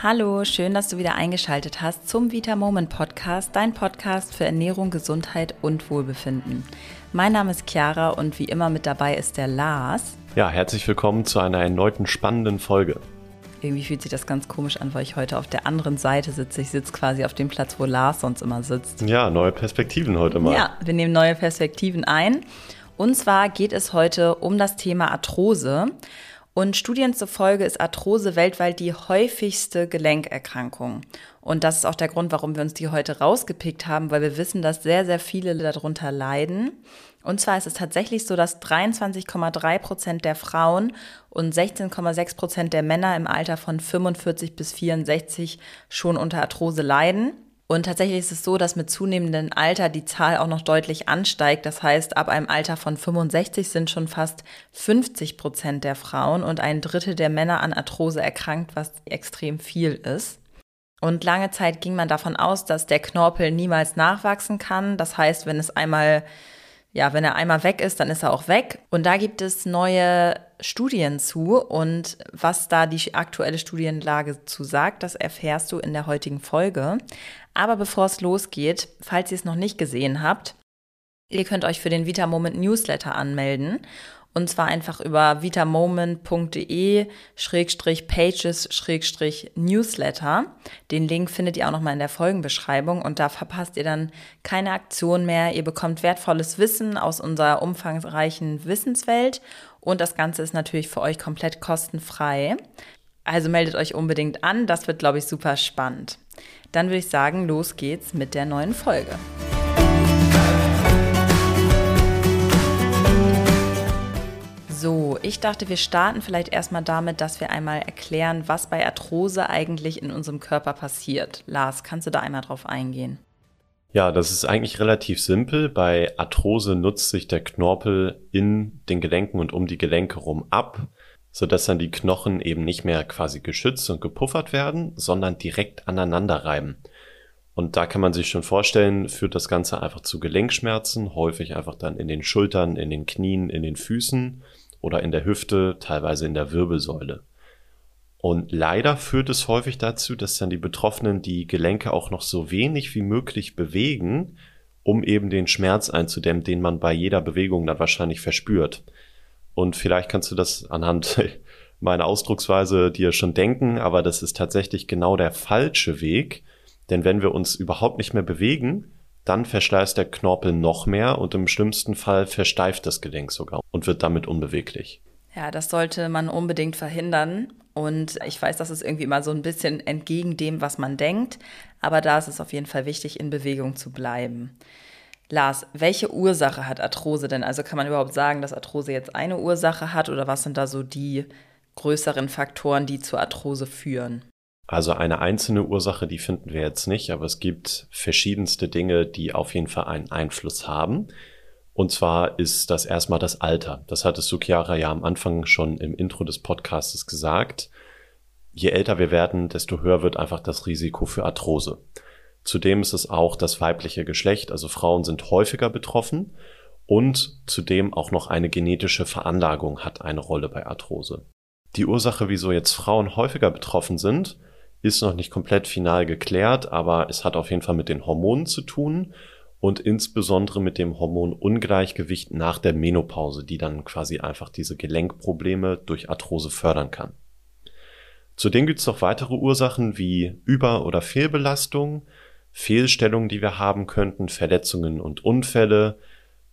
Hallo, schön, dass du wieder eingeschaltet hast zum Vita Moment Podcast, dein Podcast für Ernährung, Gesundheit und Wohlbefinden. Mein Name ist Chiara und wie immer mit dabei ist der Lars. Ja, herzlich willkommen zu einer erneuten spannenden Folge. Irgendwie fühlt sich das ganz komisch an, weil ich heute auf der anderen Seite sitze. Ich sitze quasi auf dem Platz, wo Lars sonst immer sitzt. Ja, neue Perspektiven heute mal. Ja, wir nehmen neue Perspektiven ein. Und zwar geht es heute um das Thema Arthrose. Und Studien zufolge ist Arthrose weltweit die häufigste Gelenkerkrankung. Und das ist auch der Grund, warum wir uns die heute rausgepickt haben, weil wir wissen, dass sehr, sehr viele darunter leiden. Und zwar ist es tatsächlich so, dass 23,3 Prozent der Frauen und 16,6 Prozent der Männer im Alter von 45 bis 64 schon unter Arthrose leiden. Und tatsächlich ist es so, dass mit zunehmendem Alter die Zahl auch noch deutlich ansteigt. Das heißt, ab einem Alter von 65 sind schon fast 50 Prozent der Frauen und ein Drittel der Männer an Arthrose erkrankt, was extrem viel ist. Und lange Zeit ging man davon aus, dass der Knorpel niemals nachwachsen kann. Das heißt, wenn es einmal ja, wenn er einmal weg ist, dann ist er auch weg. Und da gibt es neue Studien zu. Und was da die aktuelle Studienlage zu sagt, das erfährst du in der heutigen Folge. Aber bevor es losgeht, falls ihr es noch nicht gesehen habt, ihr könnt euch für den Vita Moment Newsletter anmelden. Und zwar einfach über vitamoment.de-pages-newsletter. Den Link findet ihr auch nochmal in der Folgenbeschreibung und da verpasst ihr dann keine Aktion mehr. Ihr bekommt wertvolles Wissen aus unserer umfangreichen Wissenswelt und das Ganze ist natürlich für euch komplett kostenfrei. Also meldet euch unbedingt an, das wird, glaube ich, super spannend. Dann würde ich sagen, los geht's mit der neuen Folge. So, ich dachte, wir starten vielleicht erstmal damit, dass wir einmal erklären, was bei Arthrose eigentlich in unserem Körper passiert. Lars, kannst du da einmal drauf eingehen? Ja, das ist eigentlich relativ simpel. Bei Arthrose nutzt sich der Knorpel in den Gelenken und um die Gelenke rum ab, sodass dann die Knochen eben nicht mehr quasi geschützt und gepuffert werden, sondern direkt aneinander reiben. Und da kann man sich schon vorstellen, führt das Ganze einfach zu Gelenkschmerzen, häufig einfach dann in den Schultern, in den Knien, in den Füßen oder in der Hüfte, teilweise in der Wirbelsäule. Und leider führt es häufig dazu, dass dann die Betroffenen die Gelenke auch noch so wenig wie möglich bewegen, um eben den Schmerz einzudämmen, den man bei jeder Bewegung dann wahrscheinlich verspürt. Und vielleicht kannst du das anhand meiner Ausdrucksweise dir schon denken, aber das ist tatsächlich genau der falsche Weg, denn wenn wir uns überhaupt nicht mehr bewegen, dann verschleißt der Knorpel noch mehr und im schlimmsten Fall versteift das Gelenk sogar und wird damit unbeweglich. Ja, das sollte man unbedingt verhindern. Und ich weiß, das ist irgendwie immer so ein bisschen entgegen dem, was man denkt. Aber da ist es auf jeden Fall wichtig, in Bewegung zu bleiben. Lars, welche Ursache hat Arthrose denn? Also kann man überhaupt sagen, dass Arthrose jetzt eine Ursache hat oder was sind da so die größeren Faktoren, die zur Arthrose führen? Also eine einzelne Ursache, die finden wir jetzt nicht, aber es gibt verschiedenste Dinge, die auf jeden Fall einen Einfluss haben. Und zwar ist das erstmal das Alter. Das hattest du, ja am Anfang schon im Intro des Podcasts gesagt. Je älter wir werden, desto höher wird einfach das Risiko für Arthrose. Zudem ist es auch das weibliche Geschlecht, also Frauen sind häufiger betroffen und zudem auch noch eine genetische Veranlagung hat eine Rolle bei Arthrose. Die Ursache, wieso jetzt Frauen häufiger betroffen sind, ist noch nicht komplett final geklärt, aber es hat auf jeden Fall mit den Hormonen zu tun und insbesondere mit dem Hormonungleichgewicht nach der Menopause, die dann quasi einfach diese Gelenkprobleme durch Arthrose fördern kann. Zudem gibt es noch weitere Ursachen wie Über- oder Fehlbelastung, Fehlstellungen, die wir haben könnten, Verletzungen und Unfälle,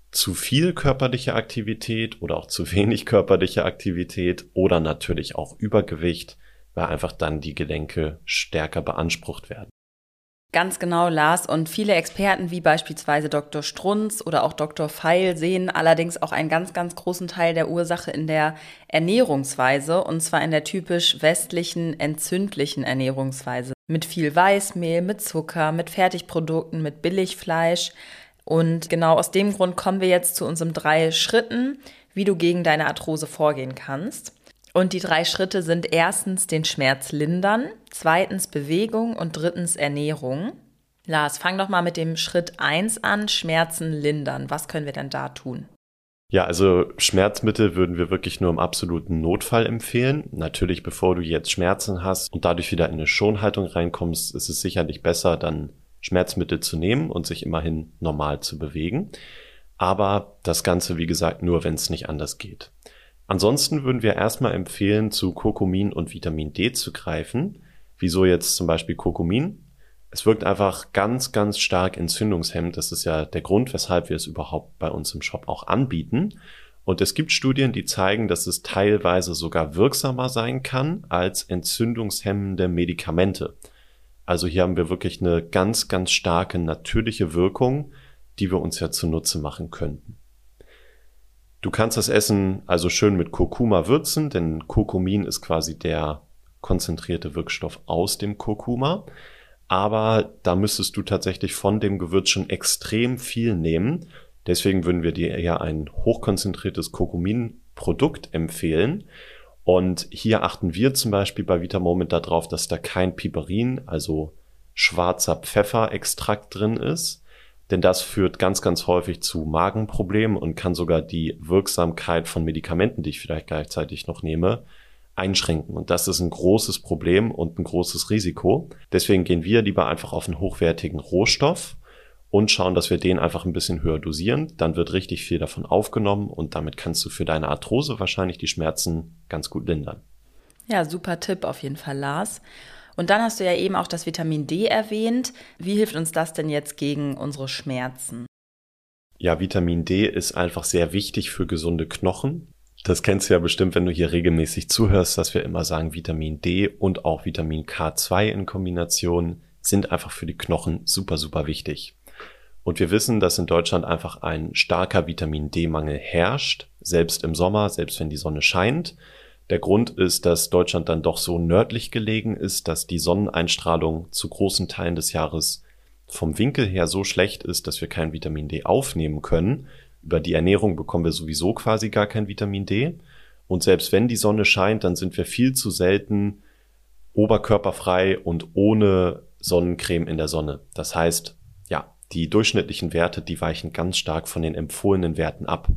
zu viel körperliche Aktivität oder auch zu wenig körperliche Aktivität oder natürlich auch Übergewicht weil einfach dann die Gelenke stärker beansprucht werden. Ganz genau, Lars. Und viele Experten wie beispielsweise Dr. Strunz oder auch Dr. Feil sehen allerdings auch einen ganz, ganz großen Teil der Ursache in der Ernährungsweise und zwar in der typisch westlichen entzündlichen Ernährungsweise. Mit viel Weißmehl, mit Zucker, mit Fertigprodukten, mit Billigfleisch. Und genau aus dem Grund kommen wir jetzt zu unseren drei Schritten, wie du gegen deine Arthrose vorgehen kannst. Und die drei Schritte sind erstens den Schmerz lindern, zweitens Bewegung und drittens Ernährung. Lars, fang doch mal mit dem Schritt 1 an, Schmerzen lindern. Was können wir denn da tun? Ja, also Schmerzmittel würden wir wirklich nur im absoluten Notfall empfehlen. Natürlich, bevor du jetzt Schmerzen hast und dadurch wieder in eine Schonhaltung reinkommst, ist es sicherlich besser, dann Schmerzmittel zu nehmen und sich immerhin normal zu bewegen. Aber das Ganze, wie gesagt, nur, wenn es nicht anders geht. Ansonsten würden wir erstmal empfehlen, zu Kurkumin und Vitamin D zu greifen. Wieso jetzt zum Beispiel Kurkumin? Es wirkt einfach ganz, ganz stark entzündungshemmend. Das ist ja der Grund, weshalb wir es überhaupt bei uns im Shop auch anbieten. Und es gibt Studien, die zeigen, dass es teilweise sogar wirksamer sein kann als entzündungshemmende Medikamente. Also hier haben wir wirklich eine ganz, ganz starke natürliche Wirkung, die wir uns ja zunutze machen könnten. Du kannst das Essen also schön mit Kurkuma würzen, denn Kurkumin ist quasi der konzentrierte Wirkstoff aus dem Kurkuma aber da müsstest du tatsächlich von dem Gewürz schon extrem viel nehmen. Deswegen würden wir dir eher ein hochkonzentriertes Kurkumin-Produkt empfehlen. Und hier achten wir zum Beispiel bei Vitamoment darauf, dass da kein Piperin, also schwarzer Pfefferextrakt drin ist. Denn das führt ganz, ganz häufig zu Magenproblemen und kann sogar die Wirksamkeit von Medikamenten, die ich vielleicht gleichzeitig noch nehme, einschränken. Und das ist ein großes Problem und ein großes Risiko. Deswegen gehen wir lieber einfach auf einen hochwertigen Rohstoff und schauen, dass wir den einfach ein bisschen höher dosieren. Dann wird richtig viel davon aufgenommen und damit kannst du für deine Arthrose wahrscheinlich die Schmerzen ganz gut lindern. Ja, super Tipp auf jeden Fall, Lars. Und dann hast du ja eben auch das Vitamin D erwähnt. Wie hilft uns das denn jetzt gegen unsere Schmerzen? Ja, Vitamin D ist einfach sehr wichtig für gesunde Knochen. Das kennst du ja bestimmt, wenn du hier regelmäßig zuhörst, dass wir immer sagen, Vitamin D und auch Vitamin K2 in Kombination sind einfach für die Knochen super, super wichtig. Und wir wissen, dass in Deutschland einfach ein starker Vitamin D-Mangel herrscht, selbst im Sommer, selbst wenn die Sonne scheint. Der Grund ist, dass Deutschland dann doch so nördlich gelegen ist, dass die Sonneneinstrahlung zu großen Teilen des Jahres vom Winkel her so schlecht ist, dass wir kein Vitamin D aufnehmen können über die Ernährung bekommen wir sowieso quasi gar kein Vitamin D. Und selbst wenn die Sonne scheint, dann sind wir viel zu selten oberkörperfrei und ohne Sonnencreme in der Sonne. Das heißt, ja, die durchschnittlichen Werte, die weichen ganz stark von den empfohlenen Werten ab.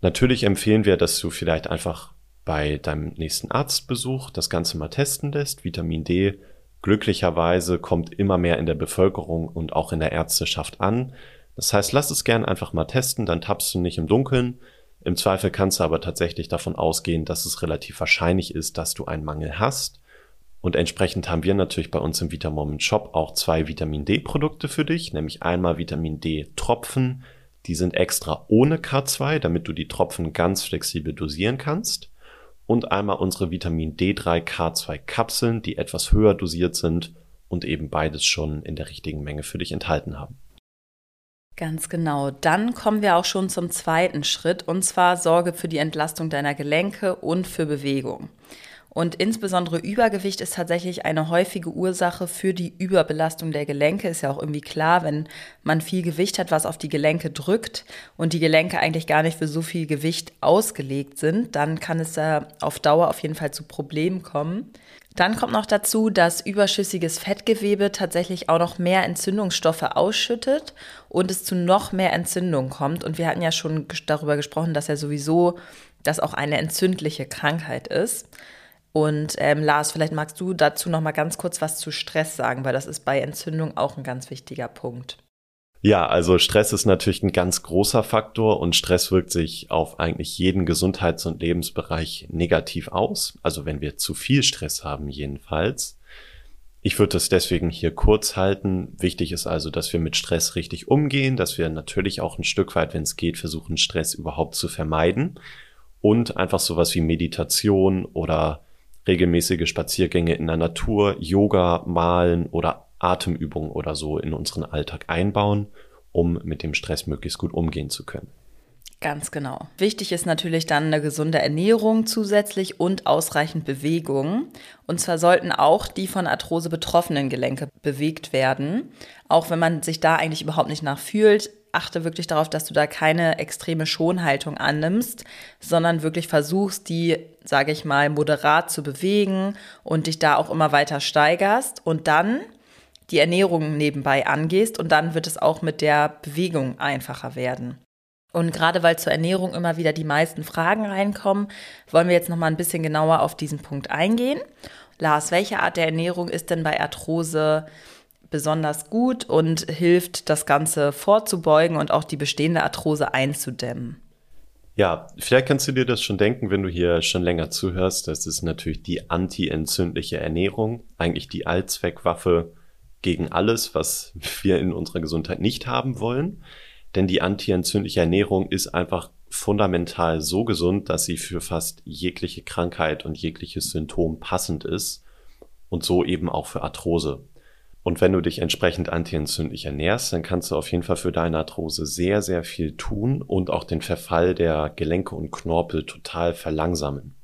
Natürlich empfehlen wir, dass du vielleicht einfach bei deinem nächsten Arztbesuch das Ganze mal testen lässt. Vitamin D glücklicherweise kommt immer mehr in der Bevölkerung und auch in der Ärzteschaft an. Das heißt, lass es gern einfach mal testen, dann tappst du nicht im Dunkeln. Im Zweifel kannst du aber tatsächlich davon ausgehen, dass es relativ wahrscheinlich ist, dass du einen Mangel hast. Und entsprechend haben wir natürlich bei uns im Vitamoment Shop auch zwei Vitamin D Produkte für dich, nämlich einmal Vitamin D Tropfen. Die sind extra ohne K2, damit du die Tropfen ganz flexibel dosieren kannst. Und einmal unsere Vitamin D3 K2 Kapseln, die etwas höher dosiert sind und eben beides schon in der richtigen Menge für dich enthalten haben. Ganz genau. Dann kommen wir auch schon zum zweiten Schritt und zwar Sorge für die Entlastung deiner Gelenke und für Bewegung. Und insbesondere Übergewicht ist tatsächlich eine häufige Ursache für die Überbelastung der Gelenke. Ist ja auch irgendwie klar, wenn man viel Gewicht hat, was auf die Gelenke drückt und die Gelenke eigentlich gar nicht für so viel Gewicht ausgelegt sind, dann kann es da auf Dauer auf jeden Fall zu Problemen kommen. Dann kommt noch dazu, dass überschüssiges Fettgewebe tatsächlich auch noch mehr Entzündungsstoffe ausschüttet und es zu noch mehr Entzündung kommt. Und wir hatten ja schon darüber gesprochen, dass ja sowieso das auch eine entzündliche Krankheit ist. Und ähm, Lars, vielleicht magst du dazu noch mal ganz kurz was zu Stress sagen, weil das ist bei Entzündung auch ein ganz wichtiger Punkt. Ja, also Stress ist natürlich ein ganz großer Faktor und Stress wirkt sich auf eigentlich jeden Gesundheits- und Lebensbereich negativ aus. Also wenn wir zu viel Stress haben jedenfalls. Ich würde das deswegen hier kurz halten. Wichtig ist also, dass wir mit Stress richtig umgehen, dass wir natürlich auch ein Stück weit, wenn es geht, versuchen, Stress überhaupt zu vermeiden und einfach sowas wie Meditation oder regelmäßige Spaziergänge in der Natur, Yoga, Malen oder Atemübungen oder so in unseren Alltag einbauen, um mit dem Stress möglichst gut umgehen zu können. Ganz genau. Wichtig ist natürlich dann eine gesunde Ernährung zusätzlich und ausreichend Bewegung. Und zwar sollten auch die von Arthrose betroffenen Gelenke bewegt werden. Auch wenn man sich da eigentlich überhaupt nicht nachfühlt, achte wirklich darauf, dass du da keine extreme Schonhaltung annimmst, sondern wirklich versuchst, die, sage ich mal, moderat zu bewegen und dich da auch immer weiter steigerst. Und dann die Ernährung nebenbei angehst und dann wird es auch mit der Bewegung einfacher werden. Und gerade weil zur Ernährung immer wieder die meisten Fragen reinkommen, wollen wir jetzt noch mal ein bisschen genauer auf diesen Punkt eingehen. Lars, welche Art der Ernährung ist denn bei Arthrose besonders gut und hilft, das Ganze vorzubeugen und auch die bestehende Arthrose einzudämmen? Ja, vielleicht kannst du dir das schon denken, wenn du hier schon länger zuhörst. Das ist natürlich die anti-entzündliche Ernährung, eigentlich die Allzweckwaffe gegen alles, was wir in unserer Gesundheit nicht haben wollen. Denn die anti-entzündliche Ernährung ist einfach fundamental so gesund, dass sie für fast jegliche Krankheit und jegliches Symptom passend ist und so eben auch für Arthrose. Und wenn du dich entsprechend antientzündlich ernährst, dann kannst du auf jeden Fall für deine Arthrose sehr, sehr viel tun und auch den Verfall der Gelenke und Knorpel total verlangsamen.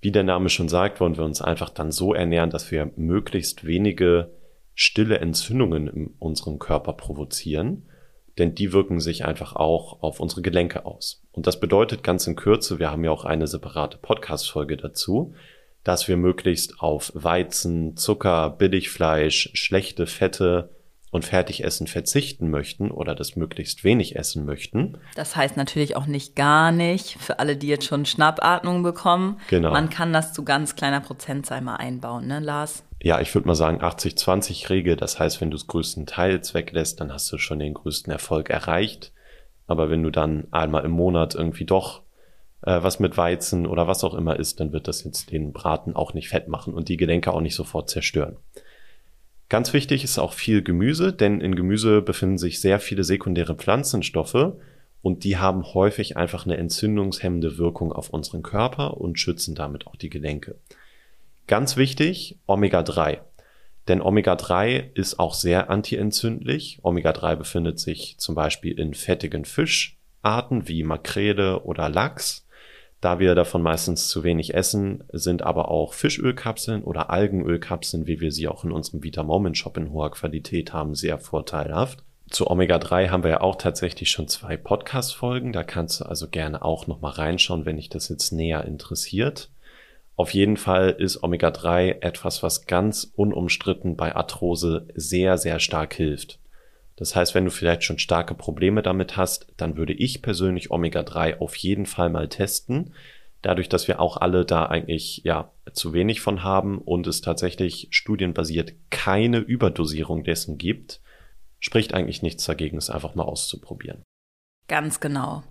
Wie der Name schon sagt, wollen wir uns einfach dann so ernähren, dass wir möglichst wenige stille Entzündungen in unserem Körper provozieren, denn die wirken sich einfach auch auf unsere Gelenke aus. Und das bedeutet ganz in Kürze, wir haben ja auch eine separate Podcast-Folge dazu, dass wir möglichst auf Weizen, Zucker, Billigfleisch, schlechte Fette und Fertigessen verzichten möchten oder das möglichst wenig essen möchten. Das heißt natürlich auch nicht gar nicht, für alle, die jetzt schon Schnappatmung bekommen. Genau. Man kann das zu ganz kleiner Prozentzahl mal einbauen, ne, Lars? Ja, ich würde mal sagen 80-20-Regel. Das heißt, wenn du es größtenteils weglässt, dann hast du schon den größten Erfolg erreicht. Aber wenn du dann einmal im Monat irgendwie doch äh, was mit Weizen oder was auch immer ist, dann wird das jetzt den Braten auch nicht fett machen und die Gelenke auch nicht sofort zerstören. Ganz wichtig ist auch viel Gemüse, denn in Gemüse befinden sich sehr viele sekundäre Pflanzenstoffe und die haben häufig einfach eine entzündungshemmende Wirkung auf unseren Körper und schützen damit auch die Gelenke. Ganz wichtig, Omega-3. Denn Omega-3 ist auch sehr antientzündlich. Omega-3 befindet sich zum Beispiel in fettigen Fischarten wie Makrele oder Lachs. Da wir davon meistens zu wenig essen, sind aber auch Fischölkapseln oder Algenölkapseln, wie wir sie auch in unserem Vita Moment Shop in hoher Qualität haben, sehr vorteilhaft. Zu Omega-3 haben wir ja auch tatsächlich schon zwei Podcast-Folgen. Da kannst du also gerne auch nochmal reinschauen, wenn dich das jetzt näher interessiert. Auf jeden Fall ist Omega-3 etwas, was ganz unumstritten bei Arthrose sehr, sehr stark hilft. Das heißt, wenn du vielleicht schon starke Probleme damit hast, dann würde ich persönlich Omega-3 auf jeden Fall mal testen. Dadurch, dass wir auch alle da eigentlich ja zu wenig von haben und es tatsächlich studienbasiert keine Überdosierung dessen gibt, spricht eigentlich nichts dagegen, es einfach mal auszuprobieren. Ganz genau.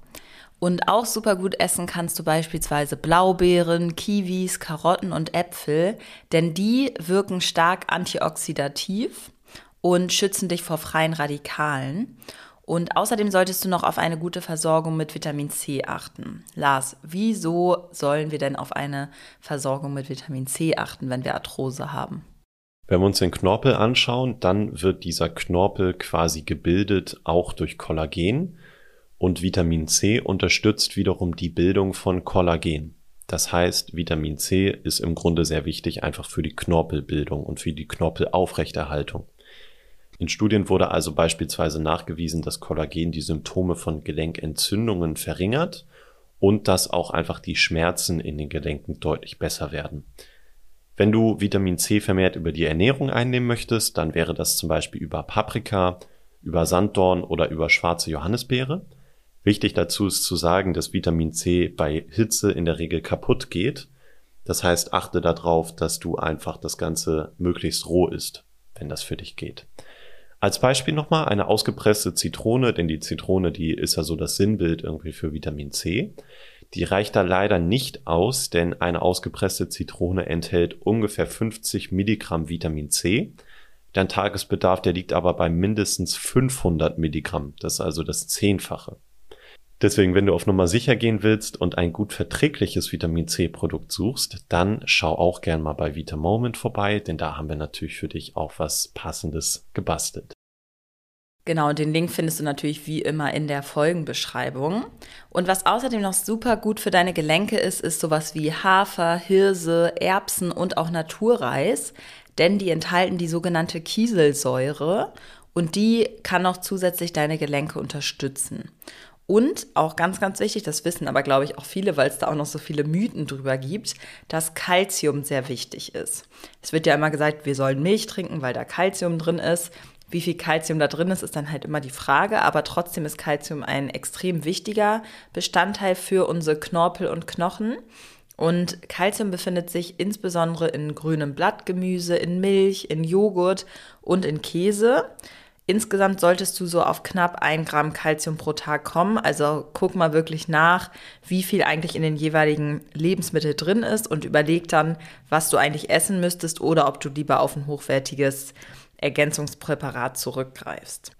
Und auch super gut essen kannst du beispielsweise Blaubeeren, Kiwis, Karotten und Äpfel, denn die wirken stark antioxidativ und schützen dich vor freien Radikalen. Und außerdem solltest du noch auf eine gute Versorgung mit Vitamin C achten. Lars, wieso sollen wir denn auf eine Versorgung mit Vitamin C achten, wenn wir Arthrose haben? Wenn wir uns den Knorpel anschauen, dann wird dieser Knorpel quasi gebildet auch durch Kollagen und Vitamin C unterstützt wiederum die Bildung von Kollagen. Das heißt, Vitamin C ist im Grunde sehr wichtig einfach für die Knorpelbildung und für die Knorpelaufrechterhaltung. In Studien wurde also beispielsweise nachgewiesen, dass Kollagen die Symptome von Gelenkentzündungen verringert und dass auch einfach die Schmerzen in den Gelenken deutlich besser werden. Wenn du Vitamin C vermehrt über die Ernährung einnehmen möchtest, dann wäre das zum Beispiel über Paprika, über Sanddorn oder über schwarze Johannisbeere. Wichtig dazu ist zu sagen, dass Vitamin C bei Hitze in der Regel kaputt geht. Das heißt, achte darauf, dass du einfach das Ganze möglichst roh isst, wenn das für dich geht. Als Beispiel nochmal eine ausgepresste Zitrone, denn die Zitrone, die ist ja so das Sinnbild irgendwie für Vitamin C. Die reicht da leider nicht aus, denn eine ausgepresste Zitrone enthält ungefähr 50 Milligramm Vitamin C. Dein Tagesbedarf, der liegt aber bei mindestens 500 Milligramm. Das ist also das Zehnfache. Deswegen, wenn du auf Nummer sicher gehen willst und ein gut verträgliches Vitamin C Produkt suchst, dann schau auch gern mal bei Vita Moment vorbei, denn da haben wir natürlich für dich auch was passendes gebastelt. Genau, den Link findest du natürlich wie immer in der Folgenbeschreibung. Und was außerdem noch super gut für deine Gelenke ist, ist sowas wie Hafer, Hirse, Erbsen und auch Naturreis, denn die enthalten die sogenannte Kieselsäure und die kann auch zusätzlich deine Gelenke unterstützen. Und auch ganz, ganz wichtig, das wissen aber, glaube ich, auch viele, weil es da auch noch so viele Mythen drüber gibt, dass Kalzium sehr wichtig ist. Es wird ja immer gesagt, wir sollen Milch trinken, weil da Kalzium drin ist. Wie viel Kalzium da drin ist, ist dann halt immer die Frage, aber trotzdem ist Kalzium ein extrem wichtiger Bestandteil für unsere Knorpel und Knochen. Und Kalzium befindet sich insbesondere in grünem Blattgemüse, in Milch, in Joghurt und in Käse. Insgesamt solltest du so auf knapp ein Gramm Kalzium pro Tag kommen. Also guck mal wirklich nach, wie viel eigentlich in den jeweiligen Lebensmitteln drin ist und überleg dann, was du eigentlich essen müsstest oder ob du lieber auf ein hochwertiges Ergänzungspräparat zurückgreifst.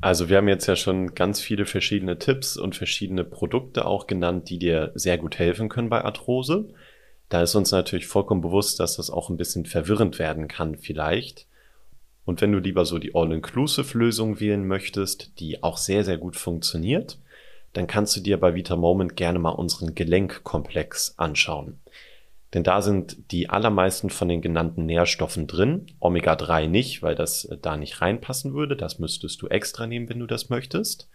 Also wir haben jetzt ja schon ganz viele verschiedene Tipps und verschiedene Produkte auch genannt, die dir sehr gut helfen können bei Arthrose. Da ist uns natürlich vollkommen bewusst, dass das auch ein bisschen verwirrend werden kann vielleicht. Und wenn du lieber so die All-Inclusive-Lösung wählen möchtest, die auch sehr, sehr gut funktioniert, dann kannst du dir bei Vita Moment gerne mal unseren Gelenkkomplex anschauen. Denn da sind die allermeisten von den genannten Nährstoffen drin. Omega-3 nicht, weil das äh, da nicht reinpassen würde. Das müsstest du extra nehmen, wenn du das möchtest.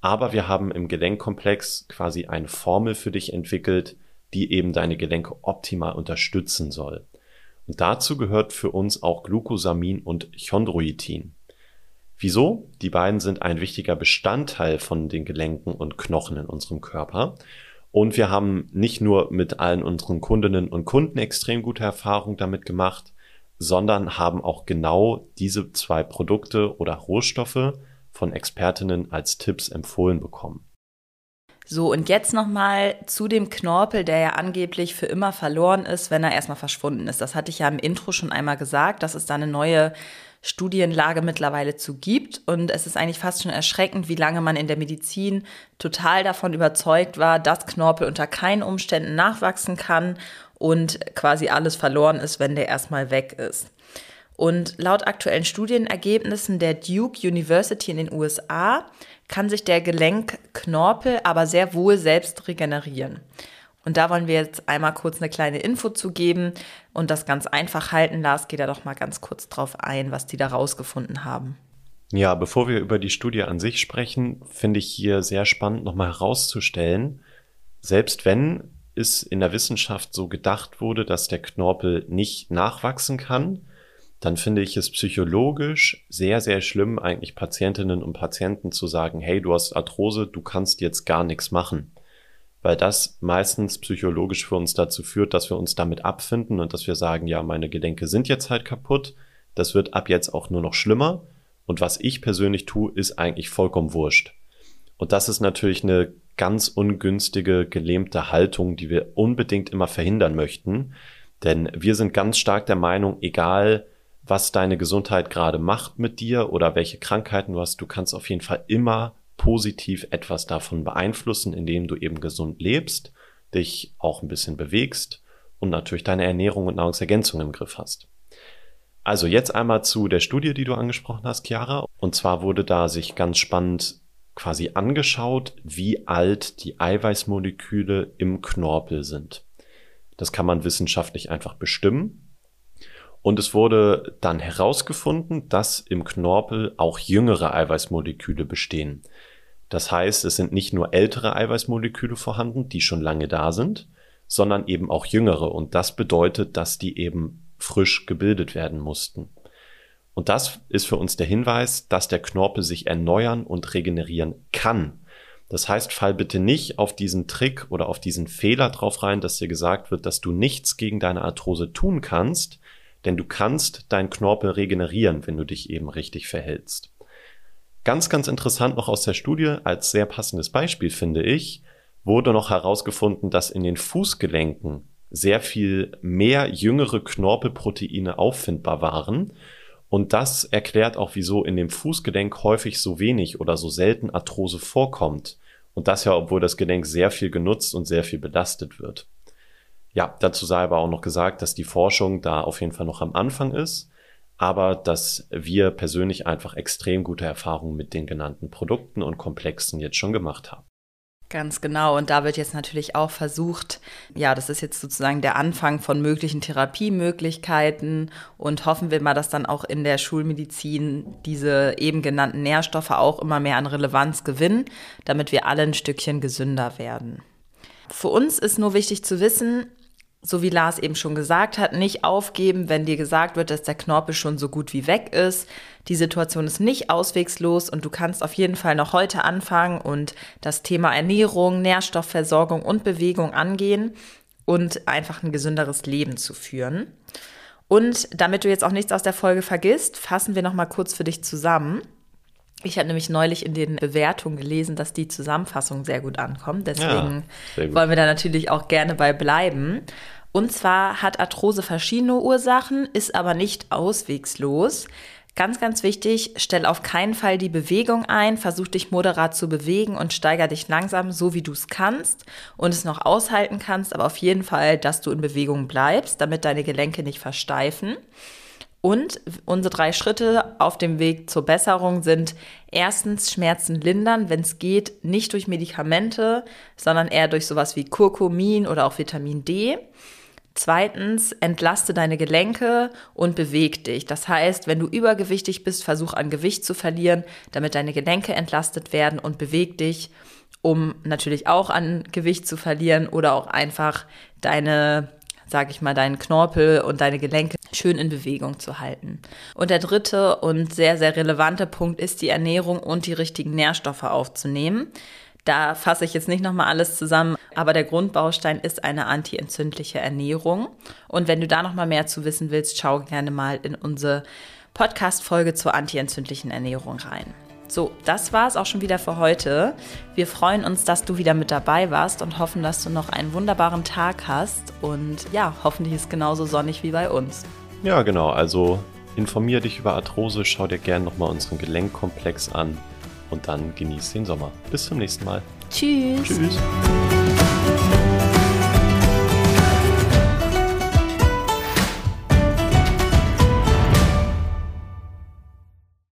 Aber wir haben im Gelenkkomplex quasi eine Formel für dich entwickelt, die eben deine Gelenke optimal unterstützen soll. Und dazu gehört für uns auch Glucosamin und Chondroitin. Wieso? Die beiden sind ein wichtiger Bestandteil von den Gelenken und Knochen in unserem Körper. Und wir haben nicht nur mit allen unseren Kundinnen und Kunden extrem gute Erfahrungen damit gemacht, sondern haben auch genau diese zwei Produkte oder Rohstoffe von Expertinnen als Tipps empfohlen bekommen. So, und jetzt nochmal zu dem Knorpel, der ja angeblich für immer verloren ist, wenn er erstmal verschwunden ist. Das hatte ich ja im Intro schon einmal gesagt, dass es da eine neue Studienlage mittlerweile zu gibt. Und es ist eigentlich fast schon erschreckend, wie lange man in der Medizin total davon überzeugt war, dass Knorpel unter keinen Umständen nachwachsen kann und quasi alles verloren ist, wenn der erstmal weg ist. Und laut aktuellen Studienergebnissen der Duke University in den USA kann sich der Gelenkknorpel aber sehr wohl selbst regenerieren. Und da wollen wir jetzt einmal kurz eine kleine Info zu geben und das ganz einfach halten. Lars, geht da doch mal ganz kurz drauf ein, was die da rausgefunden haben. Ja, bevor wir über die Studie an sich sprechen, finde ich hier sehr spannend nochmal herauszustellen, selbst wenn es in der Wissenschaft so gedacht wurde, dass der Knorpel nicht nachwachsen kann, dann finde ich es psychologisch sehr, sehr schlimm, eigentlich Patientinnen und Patienten zu sagen, hey, du hast Arthrose, du kannst jetzt gar nichts machen. Weil das meistens psychologisch für uns dazu führt, dass wir uns damit abfinden und dass wir sagen, ja, meine Gelenke sind jetzt halt kaputt, das wird ab jetzt auch nur noch schlimmer. Und was ich persönlich tue, ist eigentlich vollkommen wurscht. Und das ist natürlich eine ganz ungünstige, gelähmte Haltung, die wir unbedingt immer verhindern möchten, denn wir sind ganz stark der Meinung, egal was deine Gesundheit gerade macht mit dir oder welche Krankheiten du hast, du kannst auf jeden Fall immer positiv etwas davon beeinflussen, indem du eben gesund lebst, dich auch ein bisschen bewegst und natürlich deine Ernährung und Nahrungsergänzung im Griff hast. Also jetzt einmal zu der Studie, die du angesprochen hast, Chiara. Und zwar wurde da sich ganz spannend quasi angeschaut, wie alt die Eiweißmoleküle im Knorpel sind. Das kann man wissenschaftlich einfach bestimmen. Und es wurde dann herausgefunden, dass im Knorpel auch jüngere Eiweißmoleküle bestehen. Das heißt, es sind nicht nur ältere Eiweißmoleküle vorhanden, die schon lange da sind, sondern eben auch jüngere. Und das bedeutet, dass die eben frisch gebildet werden mussten. Und das ist für uns der Hinweis, dass der Knorpel sich erneuern und regenerieren kann. Das heißt, fall bitte nicht auf diesen Trick oder auf diesen Fehler drauf rein, dass dir gesagt wird, dass du nichts gegen deine Arthrose tun kannst, denn du kannst deinen Knorpel regenerieren, wenn du dich eben richtig verhältst. Ganz, ganz interessant noch aus der Studie, als sehr passendes Beispiel finde ich, wurde noch herausgefunden, dass in den Fußgelenken sehr viel mehr jüngere Knorpelproteine auffindbar waren. Und das erklärt auch, wieso in dem Fußgelenk häufig so wenig oder so selten Arthrose vorkommt. Und das ja, obwohl das Gelenk sehr viel genutzt und sehr viel belastet wird. Ja, dazu sei aber auch noch gesagt, dass die Forschung da auf jeden Fall noch am Anfang ist aber dass wir persönlich einfach extrem gute Erfahrungen mit den genannten Produkten und Komplexen jetzt schon gemacht haben. Ganz genau. Und da wird jetzt natürlich auch versucht, ja, das ist jetzt sozusagen der Anfang von möglichen Therapiemöglichkeiten und hoffen wir mal, dass dann auch in der Schulmedizin diese eben genannten Nährstoffe auch immer mehr an Relevanz gewinnen, damit wir alle ein Stückchen gesünder werden. Für uns ist nur wichtig zu wissen, so wie Lars eben schon gesagt hat, nicht aufgeben, wenn dir gesagt wird, dass der Knorpel schon so gut wie weg ist. Die Situation ist nicht auswegslos und du kannst auf jeden Fall noch heute anfangen und das Thema Ernährung, Nährstoffversorgung und Bewegung angehen und einfach ein gesünderes Leben zu führen. Und damit du jetzt auch nichts aus der Folge vergisst, fassen wir noch mal kurz für dich zusammen. Ich habe nämlich neulich in den Bewertungen gelesen, dass die Zusammenfassung sehr gut ankommt. Deswegen ja, gut. wollen wir da natürlich auch gerne bei bleiben. Und zwar hat Arthrose verschiedene Ursachen, ist aber nicht auswegslos. Ganz, ganz wichtig, stell auf keinen Fall die Bewegung ein, versuch dich moderat zu bewegen und steiger dich langsam, so wie du es kannst und es noch aushalten kannst, aber auf jeden Fall, dass du in Bewegung bleibst, damit deine Gelenke nicht versteifen. Und unsere drei Schritte auf dem Weg zur Besserung sind erstens Schmerzen lindern, wenn es geht, nicht durch Medikamente, sondern eher durch sowas wie Kurkumin oder auch Vitamin D. Zweitens, entlaste deine Gelenke und beweg dich. Das heißt, wenn du übergewichtig bist, versuch an Gewicht zu verlieren, damit deine Gelenke entlastet werden und beweg dich, um natürlich auch an Gewicht zu verlieren oder auch einfach deine sage ich mal, deinen Knorpel und deine Gelenke schön in Bewegung zu halten. Und der dritte und sehr, sehr relevante Punkt ist die Ernährung und die richtigen Nährstoffe aufzunehmen. Da fasse ich jetzt nicht nochmal alles zusammen, aber der Grundbaustein ist eine antientzündliche Ernährung. Und wenn du da nochmal mehr zu wissen willst, schau gerne mal in unsere Podcast-Folge zur antientzündlichen Ernährung rein. So, das war es auch schon wieder für heute. Wir freuen uns, dass du wieder mit dabei warst und hoffen, dass du noch einen wunderbaren Tag hast. Und ja, hoffentlich ist es genauso sonnig wie bei uns. Ja, genau. Also informier dich über Arthrose, schau dir gerne nochmal unseren Gelenkkomplex an und dann genieß den Sommer. Bis zum nächsten Mal. Tschüss. Tschüss.